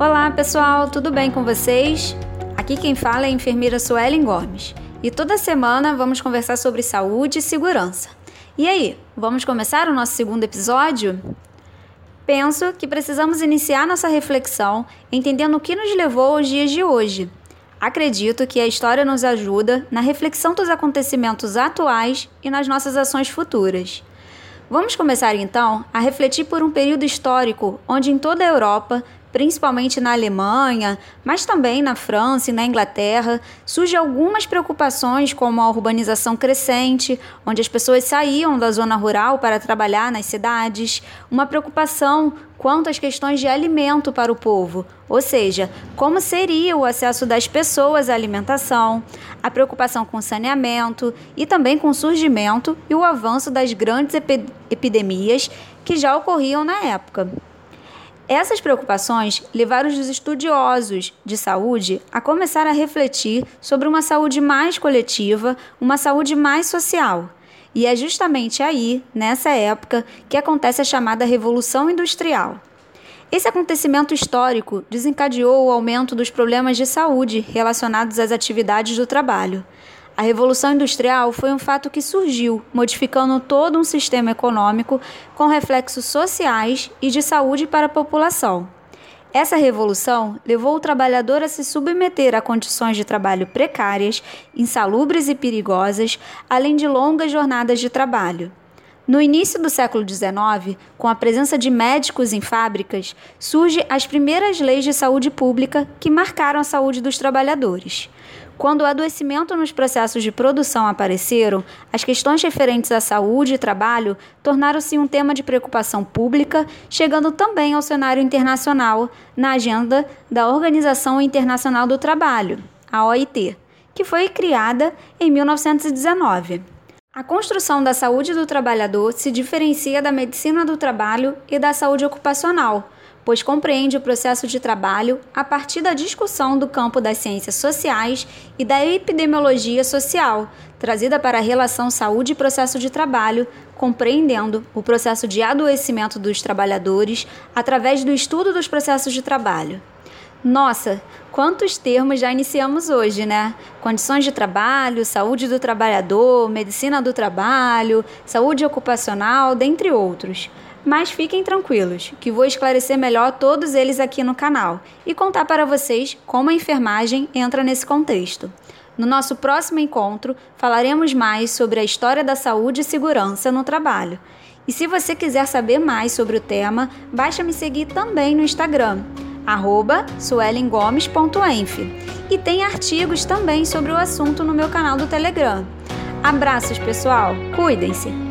Olá pessoal, tudo bem com vocês? Aqui quem fala é a enfermeira Suelen Gomes e toda semana vamos conversar sobre saúde e segurança. E aí, vamos começar o nosso segundo episódio? Penso que precisamos iniciar nossa reflexão entendendo o que nos levou aos dias de hoje. Acredito que a história nos ajuda na reflexão dos acontecimentos atuais e nas nossas ações futuras. Vamos começar então a refletir por um período histórico onde em toda a Europa principalmente na Alemanha, mas também na França e na Inglaterra, surgem algumas preocupações como a urbanização crescente, onde as pessoas saíam da zona rural para trabalhar nas cidades, uma preocupação quanto às questões de alimento para o povo, ou seja, como seria o acesso das pessoas à alimentação, a preocupação com saneamento e também com o surgimento e o avanço das grandes epidemias que já ocorriam na época. Essas preocupações levaram os estudiosos de saúde a começar a refletir sobre uma saúde mais coletiva, uma saúde mais social. E é justamente aí, nessa época, que acontece a chamada Revolução Industrial. Esse acontecimento histórico desencadeou o aumento dos problemas de saúde relacionados às atividades do trabalho. A Revolução Industrial foi um fato que surgiu, modificando todo um sistema econômico com reflexos sociais e de saúde para a população. Essa revolução levou o trabalhador a se submeter a condições de trabalho precárias, insalubres e perigosas, além de longas jornadas de trabalho. No início do século XIX, com a presença de médicos em fábricas, surgem as primeiras leis de saúde pública que marcaram a saúde dos trabalhadores. Quando o adoecimento nos processos de produção apareceram, as questões referentes à saúde e trabalho tornaram-se um tema de preocupação pública, chegando também ao cenário internacional na agenda da Organização Internacional do Trabalho, a OIT, que foi criada em 1919. A construção da saúde do trabalhador se diferencia da medicina do trabalho e da saúde ocupacional pois compreende o processo de trabalho a partir da discussão do campo das ciências sociais e da epidemiologia social, trazida para a relação saúde e processo de trabalho, compreendendo o processo de adoecimento dos trabalhadores através do estudo dos processos de trabalho. Nossa, quantos termos já iniciamos hoje, né? Condições de trabalho, saúde do trabalhador, medicina do trabalho, saúde ocupacional, dentre outros. Mas fiquem tranquilos, que vou esclarecer melhor todos eles aqui no canal e contar para vocês como a enfermagem entra nesse contexto. No nosso próximo encontro, falaremos mais sobre a história da saúde e segurança no trabalho. E se você quiser saber mais sobre o tema, basta me seguir também no Instagram, suelengomes.enf. E tem artigos também sobre o assunto no meu canal do Telegram. Abraços, pessoal! Cuidem-se!